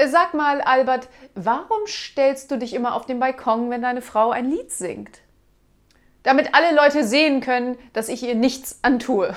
Äh, sag mal, Albert, warum stellst du dich immer auf den Balkon, wenn deine Frau ein Lied singt? Damit alle Leute sehen können, dass ich ihr nichts antue.